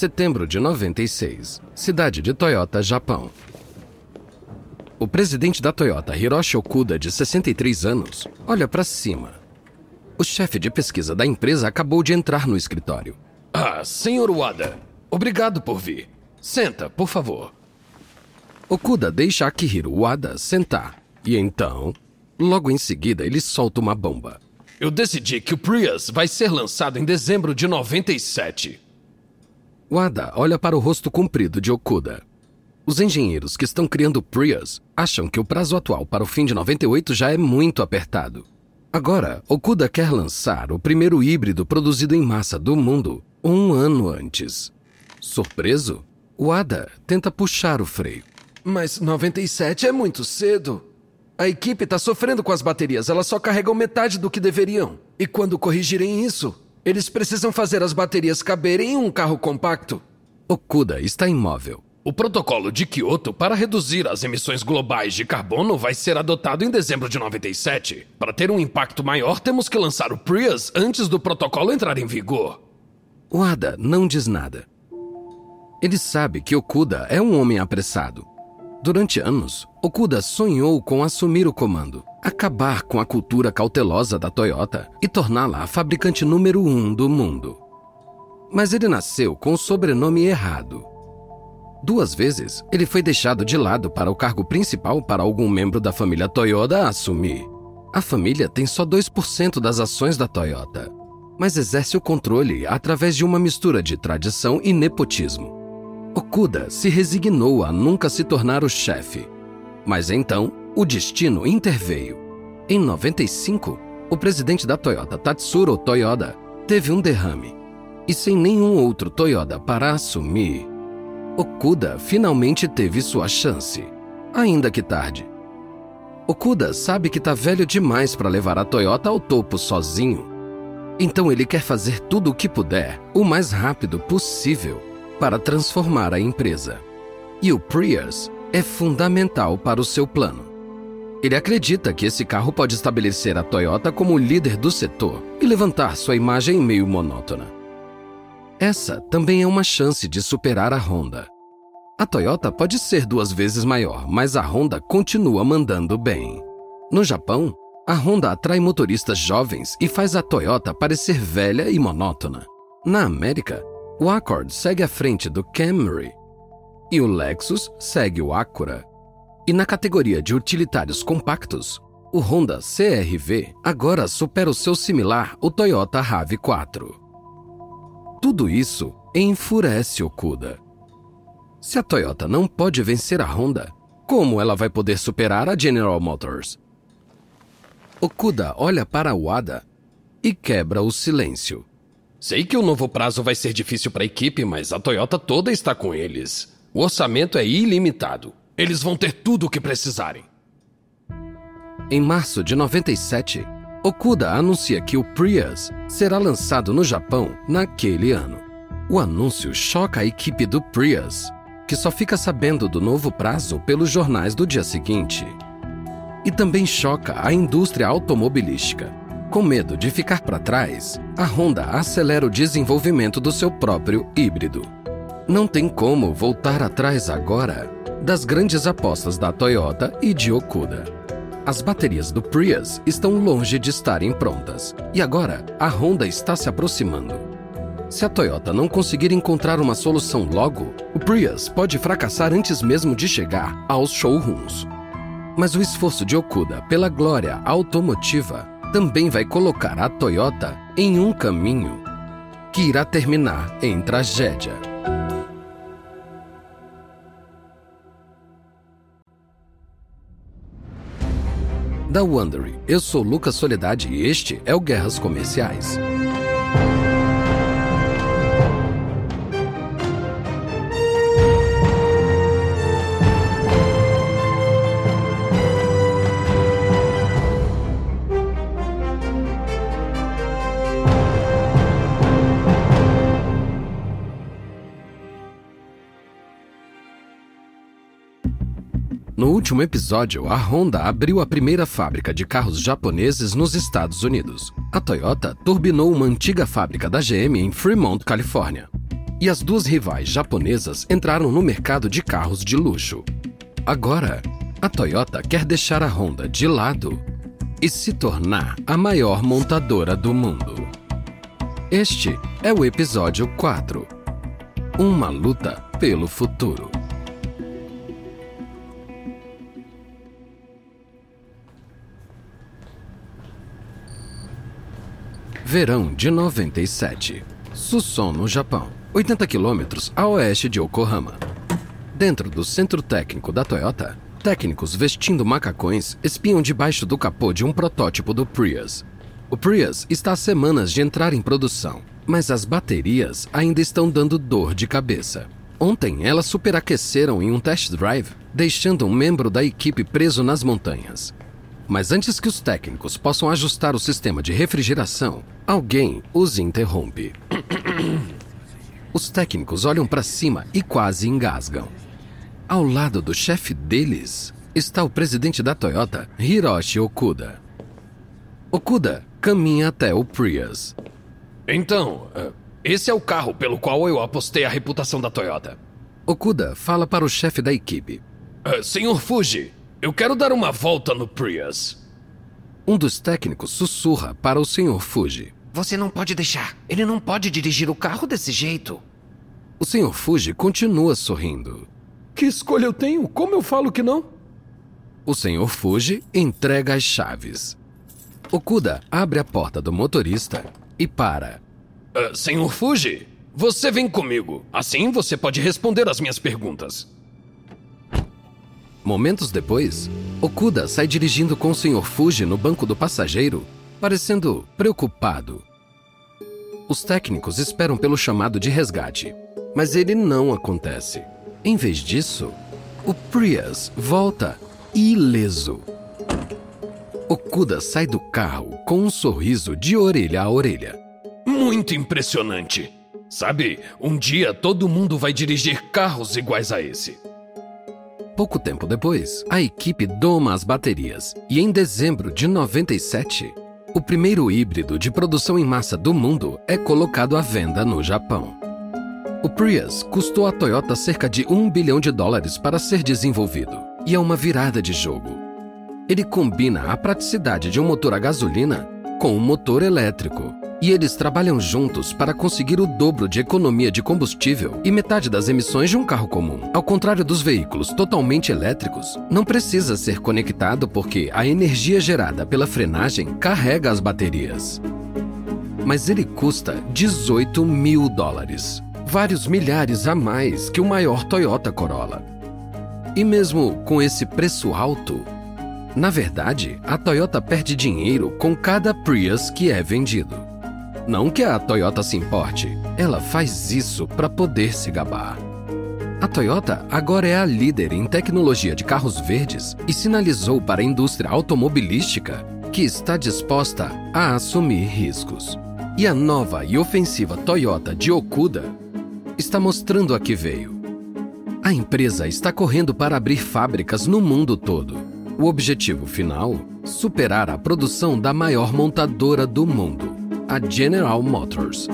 setembro de 96, cidade de Toyota, Japão. O presidente da Toyota, Hiroshi Okuda, de 63 anos, olha para cima. O chefe de pesquisa da empresa acabou de entrar no escritório. Ah, senhor Wada, obrigado por vir. Senta, por favor. Okuda deixa Akihiro Wada sentar. E então, logo em seguida, ele solta uma bomba. Eu decidi que o Prius vai ser lançado em dezembro de 97. Wada olha para o rosto comprido de Okuda. Os engenheiros que estão criando Prius acham que o prazo atual para o fim de 98 já é muito apertado. Agora, Okuda quer lançar o primeiro híbrido produzido em massa do mundo um ano antes. Surpreso, Wada tenta puxar o freio. Mas 97 é muito cedo. A equipe está sofrendo com as baterias, elas só carregam metade do que deveriam. E quando corrigirem isso, eles precisam fazer as baterias caberem em um carro compacto. Okuda está imóvel. O protocolo de Kyoto para reduzir as emissões globais de carbono vai ser adotado em dezembro de 97. Para ter um impacto maior, temos que lançar o Prius antes do protocolo entrar em vigor. Wada não diz nada. Ele sabe que Okuda é um homem apressado. Durante anos, Okuda sonhou com assumir o comando, acabar com a cultura cautelosa da Toyota e torná-la a fabricante número um do mundo. Mas ele nasceu com o sobrenome errado. Duas vezes, ele foi deixado de lado para o cargo principal para algum membro da família Toyota assumir. A família tem só 2% das ações da Toyota, mas exerce o controle através de uma mistura de tradição e nepotismo. Okuda se resignou a nunca se tornar o chefe. Mas então, o destino interveio. Em 95, o presidente da Toyota, Tatsuro Toyoda, teve um derrame. E sem nenhum outro Toyota para assumir, Okuda finalmente teve sua chance, ainda que tarde. Okuda sabe que está velho demais para levar a Toyota ao topo sozinho. Então ele quer fazer tudo o que puder, o mais rápido possível, para transformar a empresa. E o Prius é fundamental para o seu plano. Ele acredita que esse carro pode estabelecer a Toyota como líder do setor e levantar sua imagem meio monótona. Essa também é uma chance de superar a Honda. A Toyota pode ser duas vezes maior, mas a Honda continua mandando bem. No Japão, a Honda atrai motoristas jovens e faz a Toyota parecer velha e monótona. Na América, o Accord segue à frente do Camry e o Lexus segue o Acura. E na categoria de utilitários compactos, o Honda CRV agora supera o seu similar, o Toyota RAV4. Tudo isso enfurece Okuda. Se a Toyota não pode vencer a Honda, como ela vai poder superar a General Motors? Okuda olha para Wada e quebra o silêncio. Sei que o novo prazo vai ser difícil para a equipe, mas a Toyota toda está com eles. O orçamento é ilimitado. Eles vão ter tudo o que precisarem. Em março de 97, Okuda anuncia que o Prius será lançado no Japão naquele ano. O anúncio choca a equipe do Prius, que só fica sabendo do novo prazo pelos jornais do dia seguinte. E também choca a indústria automobilística. Com medo de ficar para trás, a Honda acelera o desenvolvimento do seu próprio híbrido. Não tem como voltar atrás agora das grandes apostas da Toyota e de Okuda. As baterias do Prius estão longe de estarem prontas e agora a Honda está se aproximando. Se a Toyota não conseguir encontrar uma solução logo, o Prius pode fracassar antes mesmo de chegar aos showrooms. Mas o esforço de Okuda pela glória automotiva também vai colocar a Toyota em um caminho que irá terminar em tragédia. da Wondery. Eu sou Lucas Soledade e este é o Guerras Comerciais. Último episódio, a Honda abriu a primeira fábrica de carros japoneses nos Estados Unidos. A Toyota turbinou uma antiga fábrica da GM em Fremont, Califórnia. e as duas rivais japonesas entraram no mercado de carros de luxo. Agora, a Toyota quer deixar a Honda de lado e se tornar a maior montadora do mundo. Este é o episódio 4 Uma luta pelo futuro. Verão de 97. Suson, no Japão, 80 quilômetros a oeste de Yokohama. Dentro do centro técnico da Toyota, técnicos vestindo macacões espiam debaixo do capô de um protótipo do Prius. O Prius está há semanas de entrar em produção, mas as baterias ainda estão dando dor de cabeça. Ontem elas superaqueceram em um test drive, deixando um membro da equipe preso nas montanhas. Mas antes que os técnicos possam ajustar o sistema de refrigeração, alguém os interrompe. Os técnicos olham para cima e quase engasgam. Ao lado do chefe deles está o presidente da Toyota, Hiroshi Okuda. Okuda caminha até o Prius. Então, eh, esse é o carro pelo qual eu apostei a reputação da Toyota. Okuda fala para o chefe da equipe. Uh, senhor Fuji, eu quero dar uma volta no Prius. Um dos técnicos sussurra para o Sr. Fuji. Você não pode deixar. Ele não pode dirigir o carro desse jeito. O Sr. Fuji continua sorrindo. Que escolha eu tenho? Como eu falo que não? O Sr. Fuji entrega as chaves. Okuda abre a porta do motorista e para. Uh, senhor Fuji, você vem comigo. Assim você pode responder as minhas perguntas. Momentos depois, Okuda sai dirigindo com o Sr. Fuji no banco do passageiro, parecendo preocupado. Os técnicos esperam pelo chamado de resgate, mas ele não acontece. Em vez disso, o Prius volta ileso. Okuda sai do carro com um sorriso de orelha a orelha. Muito impressionante. Sabe, um dia todo mundo vai dirigir carros iguais a esse. Pouco tempo depois, a equipe doma as baterias e em dezembro de 97, o primeiro híbrido de produção em massa do mundo é colocado à venda no Japão. O Prius custou à Toyota cerca de um bilhão de dólares para ser desenvolvido e é uma virada de jogo. Ele combina a praticidade de um motor a gasolina com um motor elétrico e eles trabalham juntos para conseguir o dobro de economia de combustível e metade das emissões de um carro comum. Ao contrário dos veículos totalmente elétricos, não precisa ser conectado porque a energia gerada pela frenagem carrega as baterias. Mas ele custa 18 mil dólares, vários milhares a mais que o maior Toyota Corolla. E mesmo com esse preço alto, na verdade, a Toyota perde dinheiro com cada Prius que é vendido. Não que a Toyota se importe, ela faz isso para poder se gabar. A Toyota agora é a líder em tecnologia de carros verdes e sinalizou para a indústria automobilística que está disposta a assumir riscos. E a nova e ofensiva Toyota de Okuda está mostrando a que veio. A empresa está correndo para abrir fábricas no mundo todo. O objetivo final: superar a produção da maior montadora do mundo a General Motors.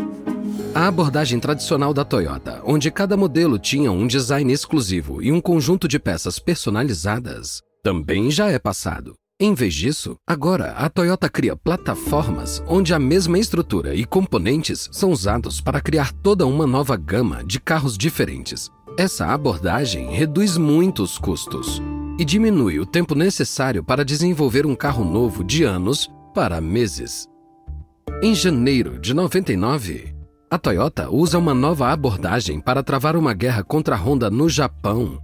A abordagem tradicional da Toyota, onde cada modelo tinha um design exclusivo e um conjunto de peças personalizadas, também já é passado. Em vez disso, agora a Toyota cria plataformas onde a mesma estrutura e componentes são usados para criar toda uma nova gama de carros diferentes. Essa abordagem reduz muito os custos e diminui o tempo necessário para desenvolver um carro novo de anos para meses. Em janeiro de 99, a Toyota usa uma nova abordagem para travar uma guerra contra a Honda no Japão,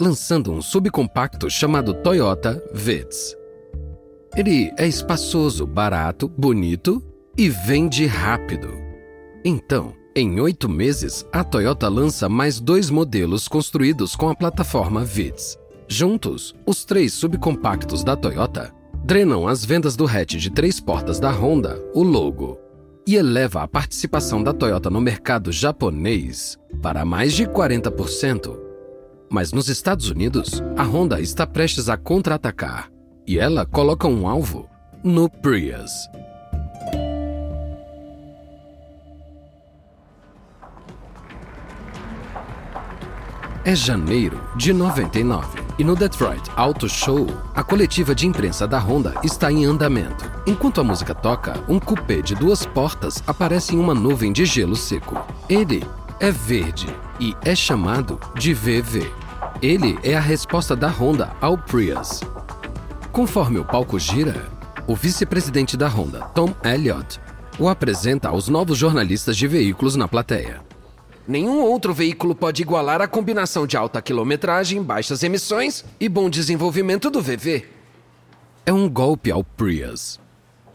lançando um subcompacto chamado Toyota Vitz. Ele é espaçoso, barato, bonito e vende rápido. Então, em oito meses, a Toyota lança mais dois modelos construídos com a plataforma Vitz. Juntos, os três subcompactos da Toyota drenam as vendas do hatch de três portas da Honda, o logo, e eleva a participação da Toyota no mercado japonês para mais de 40%. Mas nos Estados Unidos, a Honda está prestes a contra-atacar e ela coloca um alvo no Prius. É janeiro de 99 e no Detroit Auto Show, a coletiva de imprensa da Honda está em andamento. Enquanto a música toca, um coupé de duas portas aparece em uma nuvem de gelo seco. Ele é verde e é chamado de VV. Ele é a resposta da Honda ao Prius. Conforme o palco gira, o vice-presidente da Honda, Tom Elliott, o apresenta aos novos jornalistas de veículos na plateia. Nenhum outro veículo pode igualar a combinação de alta quilometragem, baixas emissões e bom desenvolvimento do VV. É um golpe ao Prius.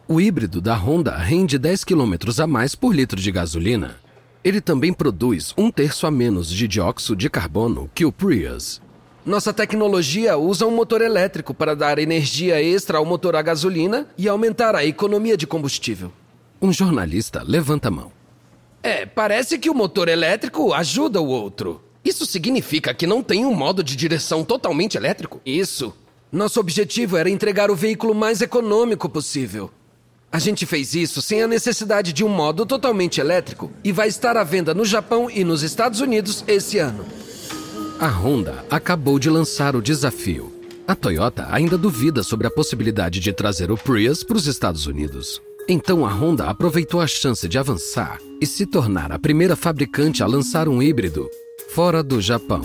O híbrido da Honda rende 10 km a mais por litro de gasolina. Ele também produz um terço a menos de dióxido de carbono que o Prius. Nossa tecnologia usa um motor elétrico para dar energia extra ao motor a gasolina e aumentar a economia de combustível. Um jornalista levanta a mão. É, parece que o motor elétrico ajuda o outro. Isso significa que não tem um modo de direção totalmente elétrico? Isso. Nosso objetivo era entregar o veículo mais econômico possível. A gente fez isso sem a necessidade de um modo totalmente elétrico e vai estar à venda no Japão e nos Estados Unidos esse ano. A Honda acabou de lançar o desafio. A Toyota ainda duvida sobre a possibilidade de trazer o Prius para os Estados Unidos. Então a Honda aproveitou a chance de avançar e se tornar a primeira fabricante a lançar um híbrido fora do Japão.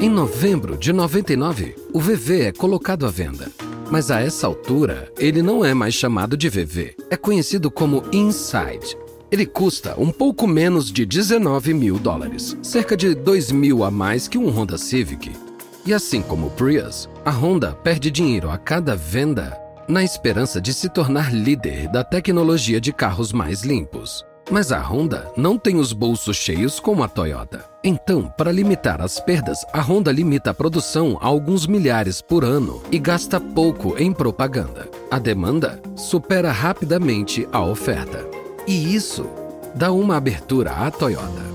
Em novembro de 99, o VV é colocado à venda. Mas a essa altura, ele não é mais chamado de VV, é conhecido como Inside. Ele custa um pouco menos de 19 mil dólares, cerca de 2 mil a mais que um Honda Civic. E assim como o Prius, a Honda perde dinheiro a cada venda na esperança de se tornar líder da tecnologia de carros mais limpos. Mas a Honda não tem os bolsos cheios como a Toyota. Então, para limitar as perdas, a Honda limita a produção a alguns milhares por ano e gasta pouco em propaganda. A demanda supera rapidamente a oferta. E isso dá uma abertura à Toyota.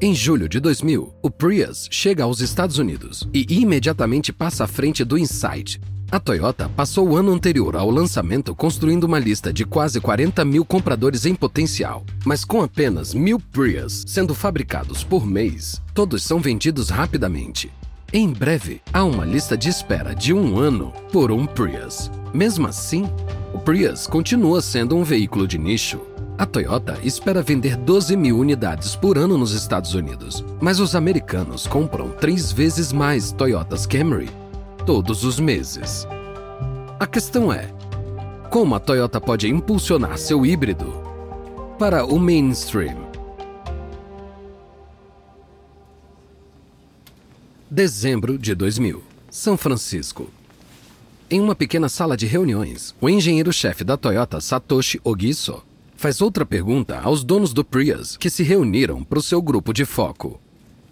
Em julho de 2000, o Prius chega aos Estados Unidos e imediatamente passa à frente do Insight, a Toyota passou o ano anterior ao lançamento construindo uma lista de quase 40 mil compradores em potencial, mas com apenas mil Prius sendo fabricados por mês, todos são vendidos rapidamente. Em breve, há uma lista de espera de um ano por um Prius. Mesmo assim, o Prius continua sendo um veículo de nicho. A Toyota espera vender 12 mil unidades por ano nos Estados Unidos, mas os americanos compram três vezes mais Toyotas Camry todos os meses. A questão é: como a Toyota pode impulsionar seu híbrido para o mainstream? Dezembro de 2000, São Francisco. Em uma pequena sala de reuniões, o engenheiro-chefe da Toyota, Satoshi Ogiso, faz outra pergunta aos donos do Prius que se reuniram para o seu grupo de foco.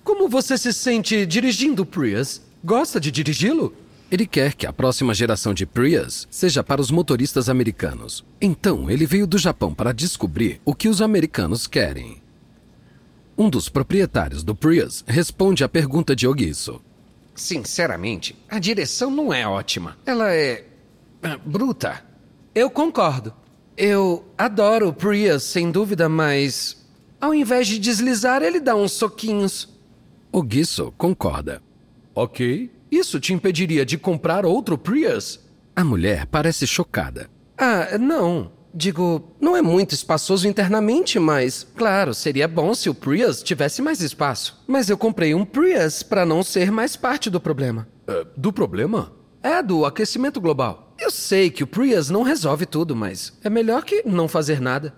Como você se sente dirigindo o Prius? Gosta de dirigi-lo? Ele quer que a próxima geração de Prius seja para os motoristas americanos. Então, ele veio do Japão para descobrir o que os americanos querem. Um dos proprietários do Prius responde à pergunta de Ogiso. Sinceramente, a direção não é ótima. Ela é. Ah, bruta. Eu concordo. Eu adoro o Prius, sem dúvida, mas. Ao invés de deslizar, ele dá uns soquinhos. Ogiso concorda. Ok, isso te impediria de comprar outro Prius? A mulher parece chocada. Ah, não. Digo, não é muito espaçoso internamente, mas, claro, seria bom se o Prius tivesse mais espaço. Mas eu comprei um Prius para não ser mais parte do problema. Uh, do problema? É, do aquecimento global. Eu sei que o Prius não resolve tudo, mas é melhor que não fazer nada.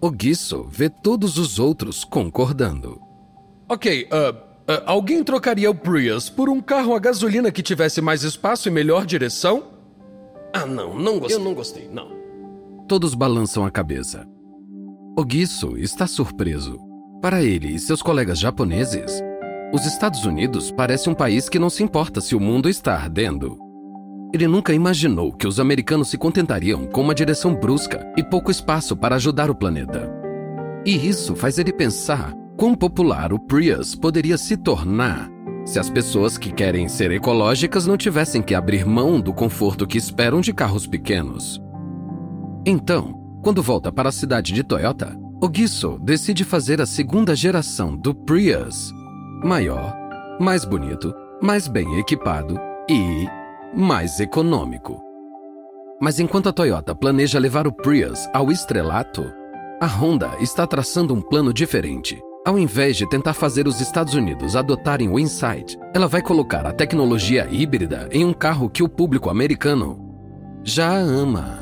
O Guiço vê todos os outros concordando. Ok, uh, Uh, alguém trocaria o Prius por um carro a gasolina que tivesse mais espaço e melhor direção? Ah, não, não gostei. Eu não gostei, não. Todos balançam a cabeça. Ogiso está surpreso. Para ele e seus colegas japoneses, os Estados Unidos parece um país que não se importa se o mundo está ardendo. Ele nunca imaginou que os americanos se contentariam com uma direção brusca e pouco espaço para ajudar o planeta. E isso faz ele pensar quão popular o Prius poderia se tornar se as pessoas que querem ser ecológicas não tivessem que abrir mão do conforto que esperam de carros pequenos. Então, quando volta para a cidade de Toyota, O Gisso decide fazer a segunda geração do Prius. Maior, mais bonito, mais bem equipado e mais econômico. Mas enquanto a Toyota planeja levar o Prius ao estrelato, a Honda está traçando um plano diferente. Ao invés de tentar fazer os Estados Unidos adotarem o Insight, ela vai colocar a tecnologia híbrida em um carro que o público americano já ama.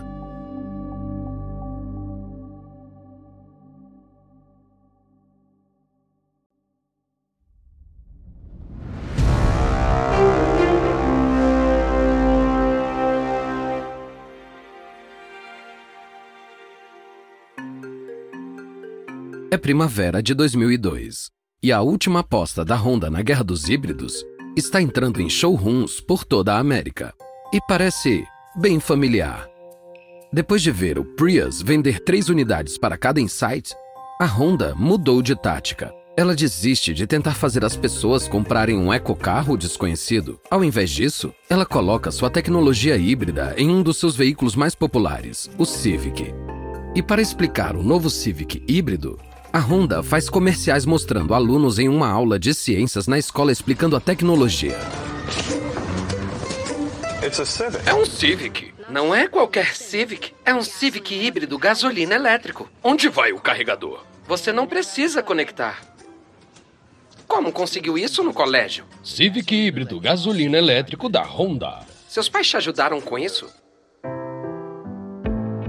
Primavera de 2002 e a última aposta da Honda na guerra dos híbridos está entrando em showrooms por toda a América e parece bem familiar. Depois de ver o Prius vender três unidades para cada Insight, a Honda mudou de tática. Ela desiste de tentar fazer as pessoas comprarem um ecocarro desconhecido. Ao invés disso, ela coloca sua tecnologia híbrida em um dos seus veículos mais populares, o Civic. E para explicar o novo Civic híbrido, a Honda faz comerciais mostrando alunos em uma aula de ciências na escola explicando a tecnologia. É um Civic. Não é qualquer Civic. É um Civic híbrido gasolina elétrico. Onde vai o carregador? Você não precisa conectar. Como conseguiu isso no colégio? Civic híbrido gasolina elétrico da Honda. Seus pais te ajudaram com isso?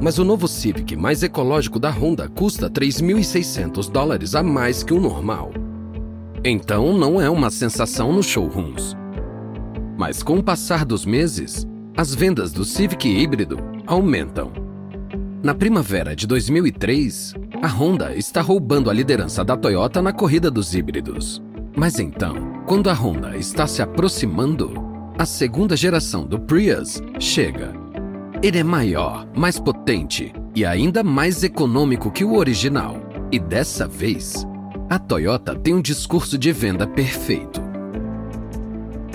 Mas o novo Civic mais ecológico da Honda custa 3.600 dólares a mais que o normal. Então não é uma sensação nos showrooms. Mas com o passar dos meses, as vendas do Civic híbrido aumentam. Na primavera de 2003, a Honda está roubando a liderança da Toyota na corrida dos híbridos. Mas então, quando a Honda está se aproximando, a segunda geração do Prius chega ele é maior, mais potente e ainda mais econômico que o original. E dessa vez, a Toyota tem um discurso de venda perfeito.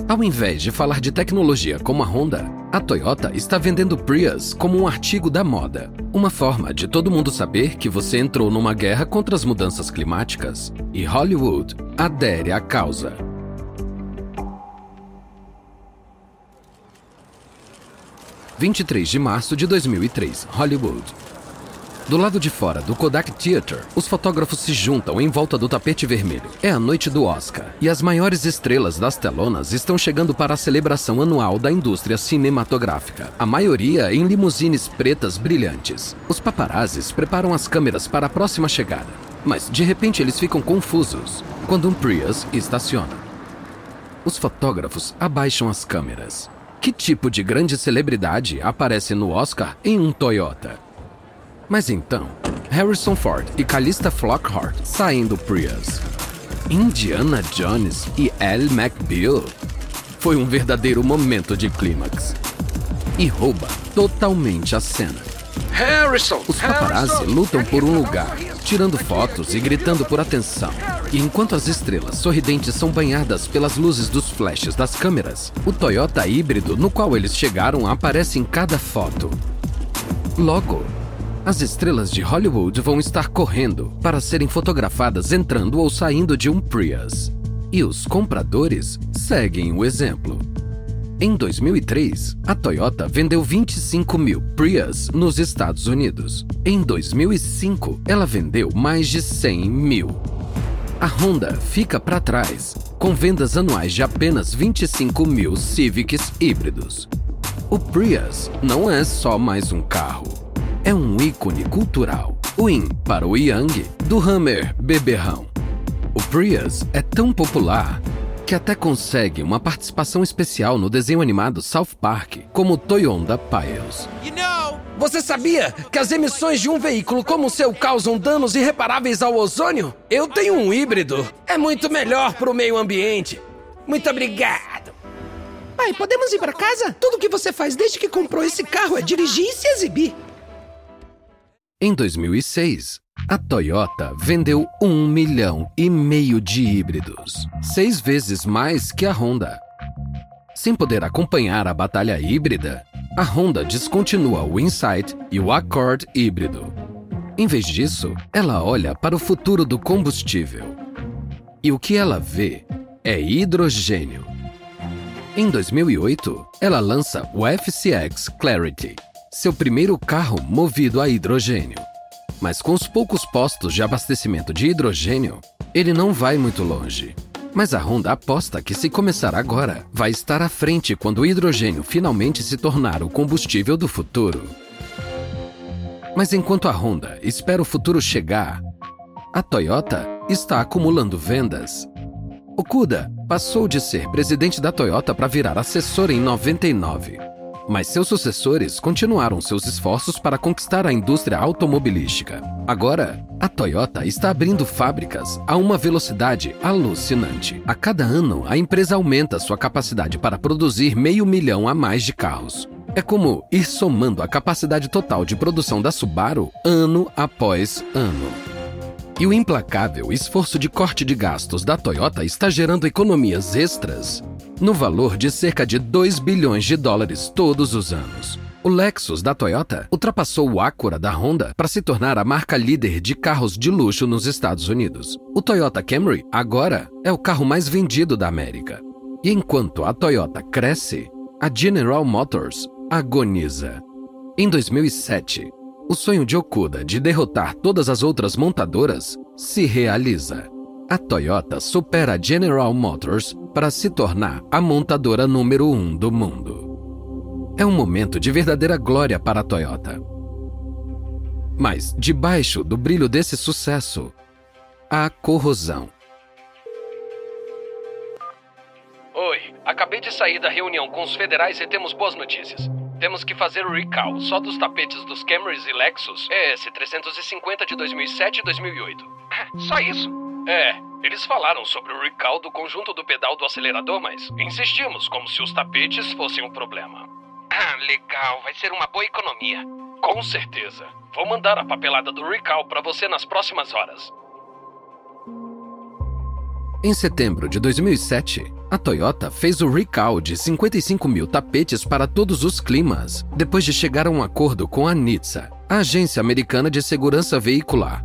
Ao invés de falar de tecnologia como a Honda, a Toyota está vendendo Prius como um artigo da moda. Uma forma de todo mundo saber que você entrou numa guerra contra as mudanças climáticas. E Hollywood adere à causa. 23 de março de 2003, Hollywood. Do lado de fora do Kodak Theater, os fotógrafos se juntam em volta do tapete vermelho. É a noite do Oscar e as maiores estrelas das telonas estão chegando para a celebração anual da indústria cinematográfica. A maioria em limusines pretas brilhantes. Os paparazzis preparam as câmeras para a próxima chegada, mas de repente eles ficam confusos quando um Prius estaciona. Os fotógrafos abaixam as câmeras. Que tipo de grande celebridade aparece no Oscar em um Toyota? Mas então, Harrison Ford e Calista Flockhart saem do Prius. Indiana Jones e Al McBeal. Foi um verdadeiro momento de clímax. E rouba totalmente a cena. Harrison! Os paparazzi lutam por um lugar, tirando fotos e gritando por atenção. E enquanto as estrelas sorridentes são banhadas pelas luzes dos flashes das câmeras, o Toyota híbrido no qual eles chegaram aparece em cada foto. Logo, as estrelas de Hollywood vão estar correndo para serem fotografadas entrando ou saindo de um Prius. E os compradores seguem o exemplo. Em 2003, a Toyota vendeu 25 mil Prius nos Estados Unidos. Em 2005, ela vendeu mais de 100 mil. A Honda fica para trás, com vendas anuais de apenas 25 mil Civics híbridos. O Prius não é só mais um carro, é um ícone cultural. O in para o Yang do Hammer beberrão. O Prius é tão popular que até consegue uma participação especial no desenho animado South Park como Toyonda Piles. Você sabia que as emissões de um veículo como o seu causam danos irreparáveis ao ozônio? Eu tenho um híbrido. É muito melhor para o meio ambiente. Muito obrigado. Pai, podemos ir para casa? Tudo que você faz desde que comprou esse carro é dirigir e se exibir. Em 2006, a Toyota vendeu um milhão e meio de híbridos, seis vezes mais que a Honda. Sem poder acompanhar a batalha híbrida, a Honda descontinua o Insight e o Accord híbrido. Em vez disso, ela olha para o futuro do combustível. E o que ela vê é hidrogênio. Em 2008, ela lança o FCX Clarity, seu primeiro carro movido a hidrogênio. Mas com os poucos postos de abastecimento de hidrogênio, ele não vai muito longe. Mas a Honda aposta que se começar agora, vai estar à frente quando o hidrogênio finalmente se tornar o combustível do futuro. Mas enquanto a Honda espera o futuro chegar, a Toyota está acumulando vendas. Okuda passou de ser presidente da Toyota para virar assessor em 99. Mas seus sucessores continuaram seus esforços para conquistar a indústria automobilística. Agora, a Toyota está abrindo fábricas a uma velocidade alucinante. A cada ano, a empresa aumenta sua capacidade para produzir meio milhão a mais de carros. É como ir somando a capacidade total de produção da Subaru ano após ano. E o implacável esforço de corte de gastos da Toyota está gerando economias extras no valor de cerca de 2 bilhões de dólares todos os anos. O Lexus da Toyota ultrapassou o Acura da Honda para se tornar a marca líder de carros de luxo nos Estados Unidos. O Toyota Camry agora é o carro mais vendido da América. E enquanto a Toyota cresce, a General Motors agoniza. Em 2007, o sonho de Okuda de derrotar todas as outras montadoras se realiza. A Toyota supera a General Motors para se tornar a montadora número um do mundo. É um momento de verdadeira glória para a Toyota. Mas, debaixo do brilho desse sucesso, há corrosão. Oi, acabei de sair da reunião com os federais e temos boas notícias. Temos que fazer o recall só dos tapetes dos Camrys e Lexus ES350 de 2007 e 2008. Só isso? É, eles falaram sobre o recall do conjunto do pedal do acelerador, mas insistimos como se os tapetes fossem um problema. Ah, legal, vai ser uma boa economia. Com certeza. Vou mandar a papelada do recall para você nas próximas horas. Em setembro de 2007, a Toyota fez o recall de 55 mil tapetes para todos os climas, depois de chegar a um acordo com a NHTSA, a Agência Americana de Segurança Veicular.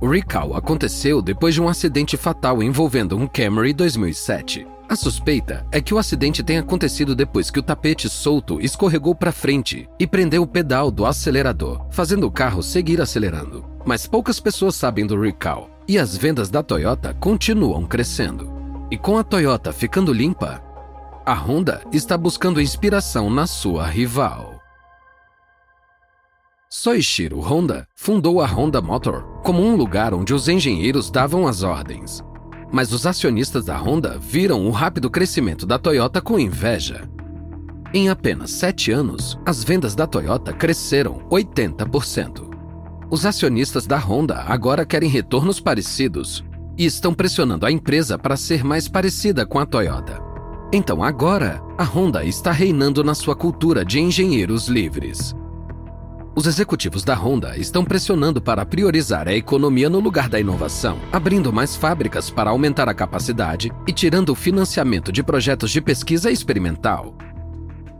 O recall aconteceu depois de um acidente fatal envolvendo um Camry 2007. A suspeita é que o acidente tenha acontecido depois que o tapete solto escorregou para frente e prendeu o pedal do acelerador, fazendo o carro seguir acelerando. Mas poucas pessoas sabem do recall e as vendas da Toyota continuam crescendo. E com a Toyota ficando limpa, a Honda está buscando inspiração na sua rival. Soichiro Honda fundou a Honda Motor como um lugar onde os engenheiros davam as ordens. Mas os acionistas da Honda viram o rápido crescimento da Toyota com inveja. Em apenas sete anos, as vendas da Toyota cresceram 80%. Os acionistas da Honda agora querem retornos parecidos e estão pressionando a empresa para ser mais parecida com a Toyota. Então agora, a Honda está reinando na sua cultura de engenheiros livres. Os executivos da Honda estão pressionando para priorizar a economia no lugar da inovação, abrindo mais fábricas para aumentar a capacidade e tirando o financiamento de projetos de pesquisa experimental.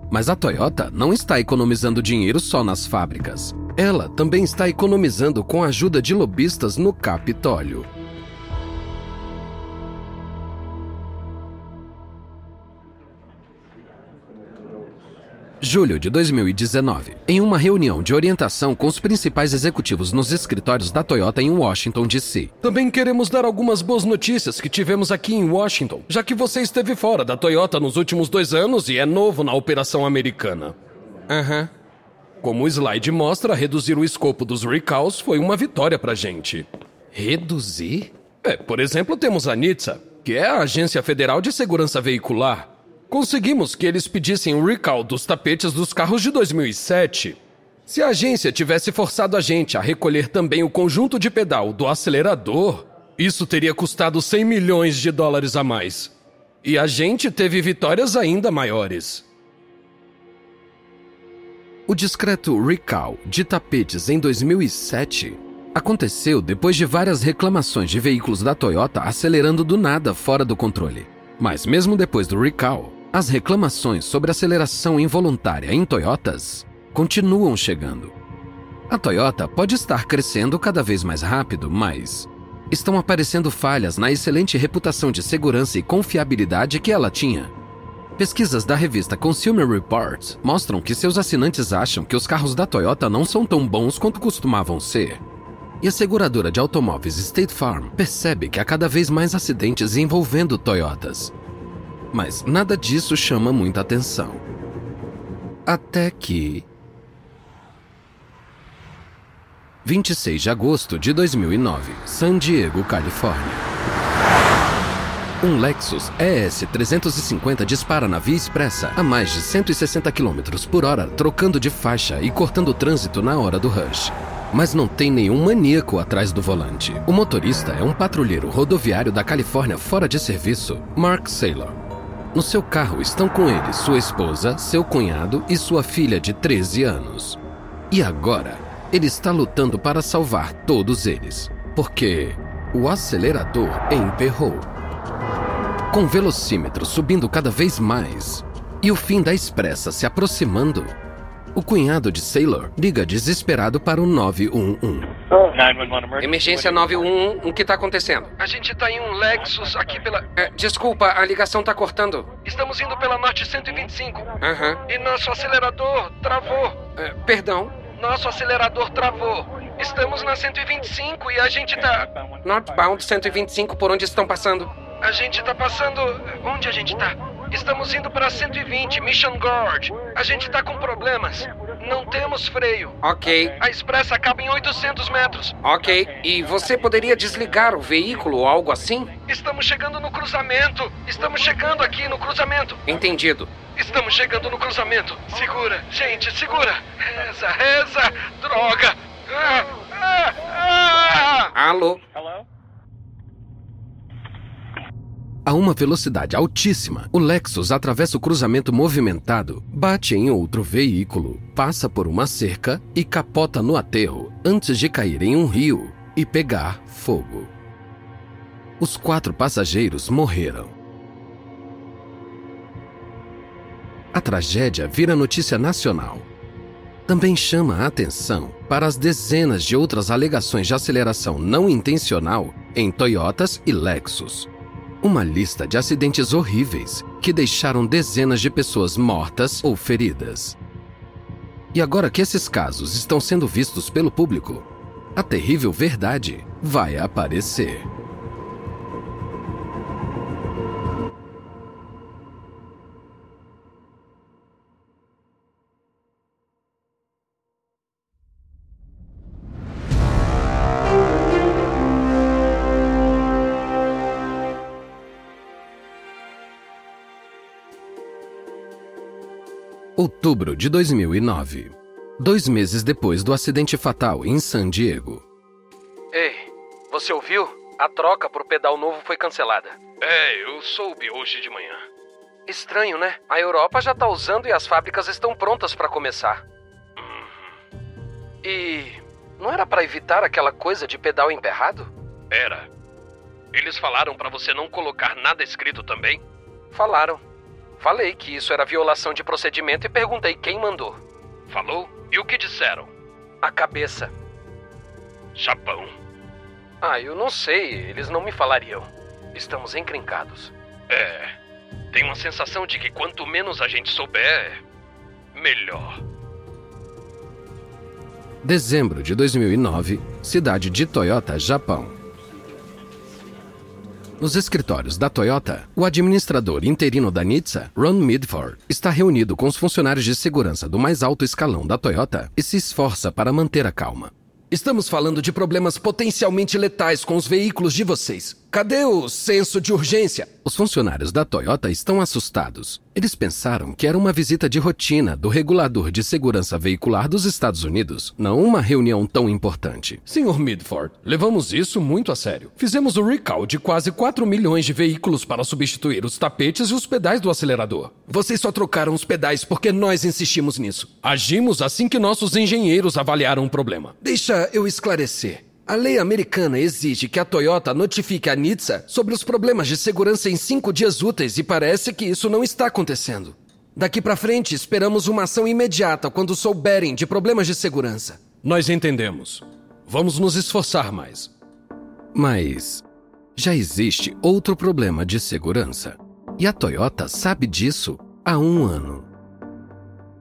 Mas a Toyota não está economizando dinheiro só nas fábricas. Ela também está economizando com a ajuda de lobistas no Capitólio. Julho de 2019. Em uma reunião de orientação com os principais executivos nos escritórios da Toyota em Washington, D.C. Também queremos dar algumas boas notícias que tivemos aqui em Washington, já que você esteve fora da Toyota nos últimos dois anos e é novo na operação americana. Aham. Uhum. Como o slide mostra, reduzir o escopo dos recalls foi uma vitória pra gente. Reduzir? É, por exemplo, temos a NHTSA, que é a Agência Federal de Segurança Veicular. Conseguimos que eles pedissem o recall dos tapetes dos carros de 2007. Se a agência tivesse forçado a gente a recolher também o conjunto de pedal do acelerador, isso teria custado 100 milhões de dólares a mais. E a gente teve vitórias ainda maiores. O discreto recall de tapetes em 2007 aconteceu depois de várias reclamações de veículos da Toyota acelerando do nada fora do controle. Mas mesmo depois do recall, as reclamações sobre aceleração involuntária em Toyotas continuam chegando. A Toyota pode estar crescendo cada vez mais rápido, mas estão aparecendo falhas na excelente reputação de segurança e confiabilidade que ela tinha. Pesquisas da revista Consumer Reports mostram que seus assinantes acham que os carros da Toyota não são tão bons quanto costumavam ser. E a seguradora de automóveis State Farm percebe que há cada vez mais acidentes envolvendo Toyotas. Mas nada disso chama muita atenção. Até que. 26 de agosto de 2009, San Diego, Califórnia. Um Lexus ES 350 dispara na via expressa a mais de 160 km por hora, trocando de faixa e cortando o trânsito na hora do rush. Mas não tem nenhum maníaco atrás do volante. O motorista é um patrulheiro rodoviário da Califórnia fora de serviço, Mark Saylor. No seu carro estão com ele sua esposa, seu cunhado e sua filha de 13 anos. E agora, ele está lutando para salvar todos eles, porque o acelerador emperrou com o velocímetro subindo cada vez mais e o fim da expressa se aproximando, o cunhado de Sailor liga desesperado para o 911. Emergência 911, o que tá acontecendo? A gente tá em um Lexus aqui pela. É, desculpa, a ligação tá cortando. Estamos indo pela Norte 125. Aham. E nosso acelerador travou. É, perdão. Nosso acelerador travou. Estamos na 125 e a gente tá. Northbound 125, por onde estão passando? A gente tá passando. Onde a gente tá? Estamos indo para 120, Mission Gorge. A gente tá com problemas. Não temos freio. Ok, A expressa acaba em 800 metros. ok. E você poderia desligar o veículo ou algo assim? Estamos chegando no cruzamento. Estamos chegando aqui no cruzamento. Entendido. Estamos chegando no cruzamento. Segura, gente, segura. Reza, reza. Droga. Ah, ah, ah. Alô? A uma velocidade altíssima, o Lexus atravessa o cruzamento movimentado, bate em outro veículo, passa por uma cerca e capota no aterro antes de cair em um rio e pegar fogo. Os quatro passageiros morreram. A tragédia vira notícia nacional. Também chama a atenção para as dezenas de outras alegações de aceleração não intencional em Toyotas e Lexus. Uma lista de acidentes horríveis que deixaram dezenas de pessoas mortas ou feridas. E agora que esses casos estão sendo vistos pelo público, a terrível verdade vai aparecer. Outubro de 2009. Dois meses depois do acidente fatal em San Diego. Ei, você ouviu? A troca por pedal novo foi cancelada. É, eu soube hoje de manhã. Estranho, né? A Europa já tá usando e as fábricas estão prontas para começar. E não era para evitar aquela coisa de pedal emperrado? Era. Eles falaram para você não colocar nada escrito também? Falaram. Falei que isso era violação de procedimento e perguntei quem mandou. Falou? E o que disseram? A cabeça. Japão. Ah, eu não sei, eles não me falariam. Estamos encrencados. É. Tenho uma sensação de que quanto menos a gente souber, melhor. Dezembro de 2009, cidade de Toyota, Japão. Nos escritórios da Toyota, o administrador interino da NHTSA, Ron Midford, está reunido com os funcionários de segurança do mais alto escalão da Toyota e se esforça para manter a calma. Estamos falando de problemas potencialmente letais com os veículos de vocês. Cadê o senso de urgência? Os funcionários da Toyota estão assustados. Eles pensaram que era uma visita de rotina do regulador de segurança veicular dos Estados Unidos, não uma reunião tão importante. Senhor Midford, levamos isso muito a sério. Fizemos o recall de quase 4 milhões de veículos para substituir os tapetes e os pedais do acelerador. Vocês só trocaram os pedais porque nós insistimos nisso. Agimos assim que nossos engenheiros avaliaram o problema. Deixa eu esclarecer. A lei americana exige que a Toyota notifique a NHTSA sobre os problemas de segurança em cinco dias úteis e parece que isso não está acontecendo. Daqui para frente, esperamos uma ação imediata quando souberem de problemas de segurança. Nós entendemos. Vamos nos esforçar mais. Mas já existe outro problema de segurança. E a Toyota sabe disso há um ano.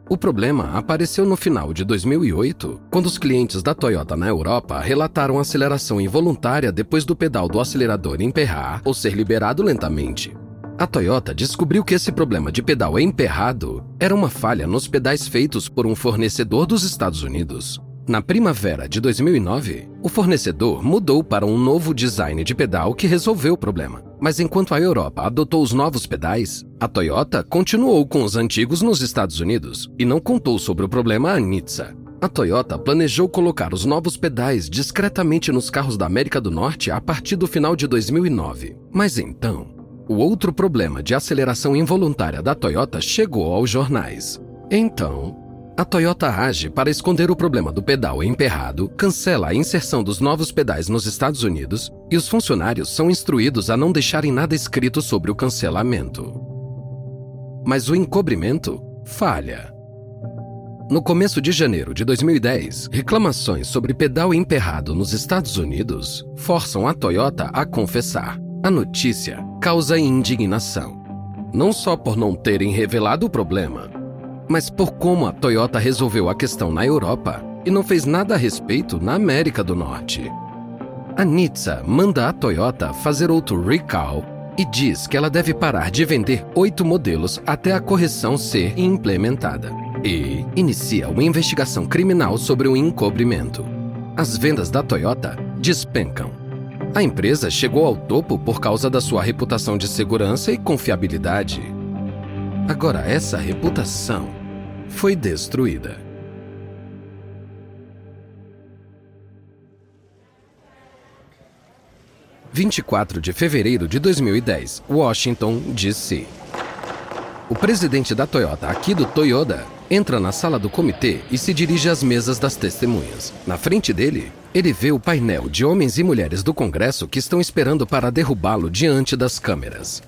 O problema apareceu no final de 2008, quando os clientes da Toyota na Europa relataram aceleração involuntária depois do pedal do acelerador emperrar ou ser liberado lentamente. A Toyota descobriu que esse problema de pedal emperrado era uma falha nos pedais feitos por um fornecedor dos Estados Unidos. Na primavera de 2009, o fornecedor mudou para um novo design de pedal que resolveu o problema. Mas enquanto a Europa adotou os novos pedais, a Toyota continuou com os antigos nos Estados Unidos e não contou sobre o problema a Nizza. A Toyota planejou colocar os novos pedais discretamente nos carros da América do Norte a partir do final de 2009. Mas então, o outro problema de aceleração involuntária da Toyota chegou aos jornais. Então, a Toyota age para esconder o problema do pedal emperrado, cancela a inserção dos novos pedais nos Estados Unidos e os funcionários são instruídos a não deixarem nada escrito sobre o cancelamento. Mas o encobrimento falha. No começo de janeiro de 2010, reclamações sobre pedal emperrado nos Estados Unidos forçam a Toyota a confessar. A notícia causa indignação. Não só por não terem revelado o problema, mas por como a Toyota resolveu a questão na Europa e não fez nada a respeito na América do Norte. A Nizza manda a Toyota fazer outro recall e diz que ela deve parar de vender oito modelos até a correção ser implementada. E inicia uma investigação criminal sobre o encobrimento. As vendas da Toyota despencam. A empresa chegou ao topo por causa da sua reputação de segurança e confiabilidade. Agora, essa reputação foi destruída. Vinte e quatro de fevereiro de 2010, Washington, D.C. O presidente da Toyota, Akido Toyoda, entra na sala do comitê e se dirige às mesas das testemunhas. Na frente dele, ele vê o painel de homens e mulheres do Congresso que estão esperando para derrubá-lo diante das câmeras.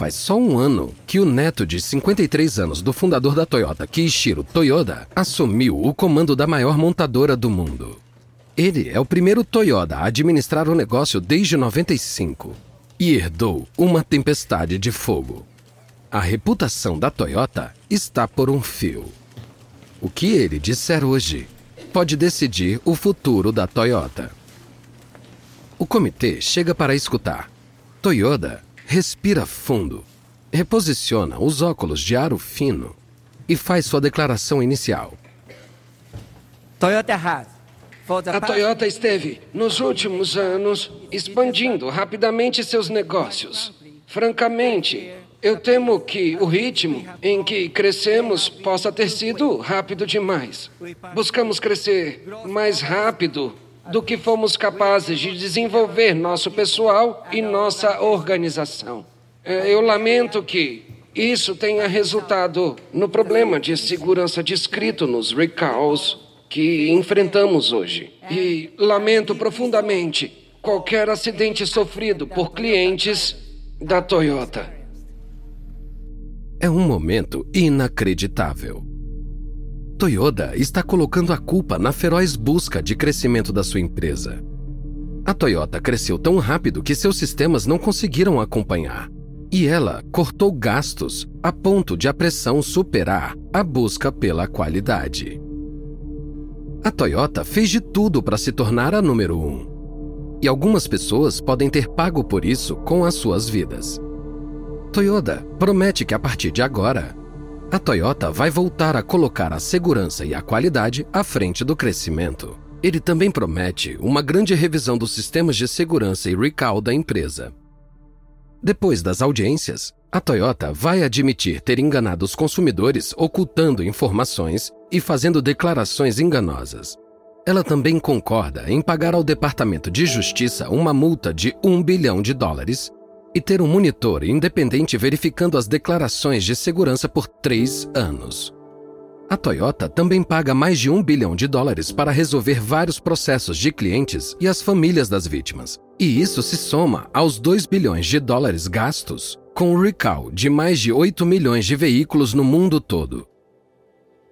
Faz só um ano que o neto de 53 anos do fundador da Toyota, Kiichiro Toyoda, assumiu o comando da maior montadora do mundo. Ele é o primeiro Toyota a administrar o negócio desde 95 e herdou uma tempestade de fogo. A reputação da Toyota está por um fio. O que ele disser hoje pode decidir o futuro da Toyota. O comitê chega para escutar. Toyota Respira fundo, reposiciona os óculos de aro fino e faz sua declaração inicial. Toyota has. A Toyota esteve, nos últimos anos, expandindo rapidamente seus negócios. Francamente, eu temo que o ritmo em que crescemos possa ter sido rápido demais. Buscamos crescer mais rápido do que fomos capazes de desenvolver nosso pessoal e nossa organização. É, eu lamento que isso tenha resultado no problema de segurança descrito nos recalls que enfrentamos hoje. E lamento profundamente qualquer acidente sofrido por clientes da Toyota. É um momento inacreditável. Toyota está colocando a culpa na feroz busca de crescimento da sua empresa. A Toyota cresceu tão rápido que seus sistemas não conseguiram acompanhar. E ela cortou gastos a ponto de a pressão superar a busca pela qualidade. A Toyota fez de tudo para se tornar a número um. E algumas pessoas podem ter pago por isso com as suas vidas. Toyota promete que a partir de agora a Toyota vai voltar a colocar a segurança e a qualidade à frente do crescimento. Ele também promete uma grande revisão dos sistemas de segurança e recall da empresa. Depois das audiências, a Toyota vai admitir ter enganado os consumidores ocultando informações e fazendo declarações enganosas. Ela também concorda em pagar ao Departamento de Justiça uma multa de um bilhão de dólares e ter um monitor independente verificando as declarações de segurança por três anos. A Toyota também paga mais de um bilhão de dólares para resolver vários processos de clientes e as famílias das vítimas. E isso se soma aos 2 bilhões de dólares gastos com o recall de mais de 8 milhões de veículos no mundo todo.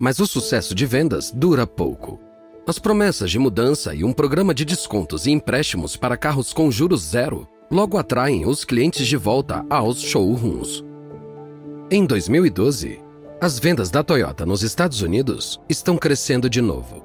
Mas o sucesso de vendas dura pouco. As promessas de mudança e um programa de descontos e empréstimos para carros com juros zero logo atraem os clientes de volta aos showrooms. Em 2012, as vendas da Toyota nos Estados Unidos estão crescendo de novo.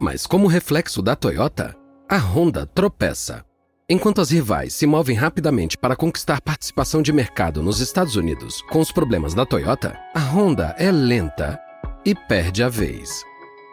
Mas, como reflexo da Toyota, a Honda tropeça. Enquanto as rivais se movem rapidamente para conquistar participação de mercado nos Estados Unidos com os problemas da Toyota, a Honda é lenta e perde a vez.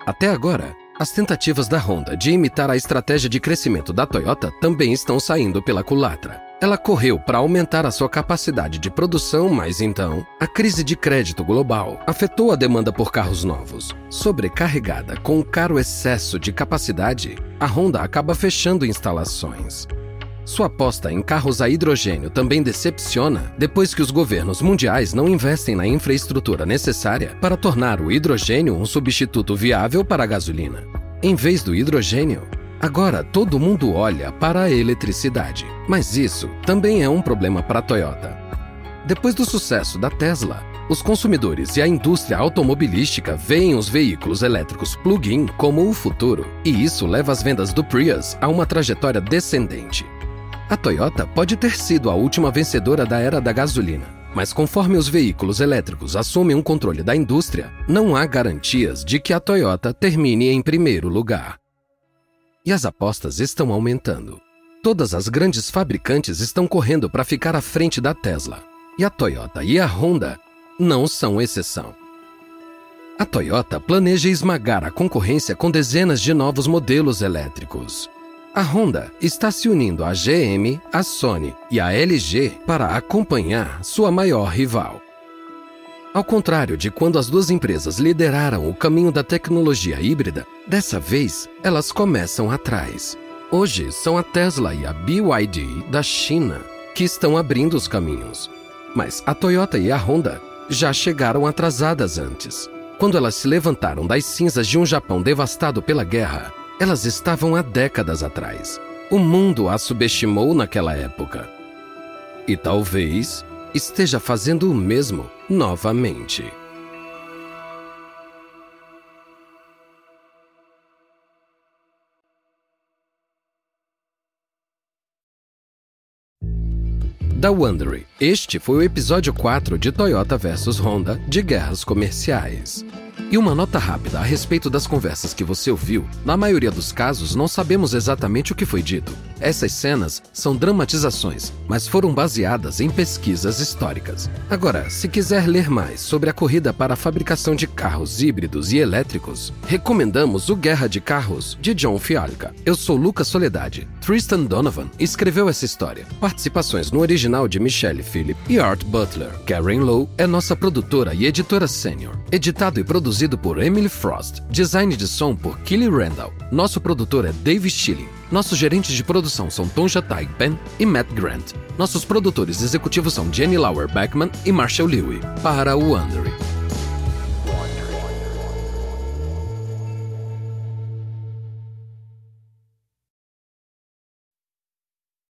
Até agora, as tentativas da Honda de imitar a estratégia de crescimento da Toyota também estão saindo pela culatra. Ela correu para aumentar a sua capacidade de produção, mas então, a crise de crédito global afetou a demanda por carros novos. Sobrecarregada com um caro excesso de capacidade, a Honda acaba fechando instalações. Sua aposta em carros a hidrogênio também decepciona depois que os governos mundiais não investem na infraestrutura necessária para tornar o hidrogênio um substituto viável para a gasolina. Em vez do hidrogênio, agora todo mundo olha para a eletricidade. Mas isso também é um problema para a Toyota. Depois do sucesso da Tesla, os consumidores e a indústria automobilística veem os veículos elétricos plug-in como o futuro, e isso leva as vendas do Prius a uma trajetória descendente. A Toyota pode ter sido a última vencedora da era da gasolina, mas conforme os veículos elétricos assumem um controle da indústria, não há garantias de que a Toyota termine em primeiro lugar. E as apostas estão aumentando. Todas as grandes fabricantes estão correndo para ficar à frente da Tesla, e a Toyota e a Honda não são exceção. A Toyota planeja esmagar a concorrência com dezenas de novos modelos elétricos. A Honda está se unindo à GM, à Sony e à LG para acompanhar sua maior rival. Ao contrário de quando as duas empresas lideraram o caminho da tecnologia híbrida, dessa vez elas começam atrás. Hoje são a Tesla e a BYD da China que estão abrindo os caminhos. Mas a Toyota e a Honda já chegaram atrasadas antes. Quando elas se levantaram das cinzas de um Japão devastado pela guerra, elas estavam há décadas atrás. O mundo as subestimou naquela época. E talvez esteja fazendo o mesmo novamente. Da Wondery, este foi o episódio 4 de Toyota vs Honda de Guerras Comerciais. E uma nota rápida a respeito das conversas que você ouviu: na maioria dos casos, não sabemos exatamente o que foi dito. Essas cenas são dramatizações, mas foram baseadas em pesquisas históricas. Agora, se quiser ler mais sobre a corrida para a fabricação de carros híbridos e elétricos, recomendamos o Guerra de Carros, de John Fialka. Eu sou Lucas Soledade. Tristan Donovan escreveu essa história. Participações no original de Michelle Phillip e Art Butler. Karen Lowe é nossa produtora e editora sênior. Editado e produzido por Emily Frost. Design de som por Kelly Randall. Nosso produtor é Dave Schilling. Nossos gerentes de produção são Tom Jatai Ben e Matt Grant. Nossos produtores executivos são Jenny Lauer Beckman e Marshall Lewy. Para o Wondering.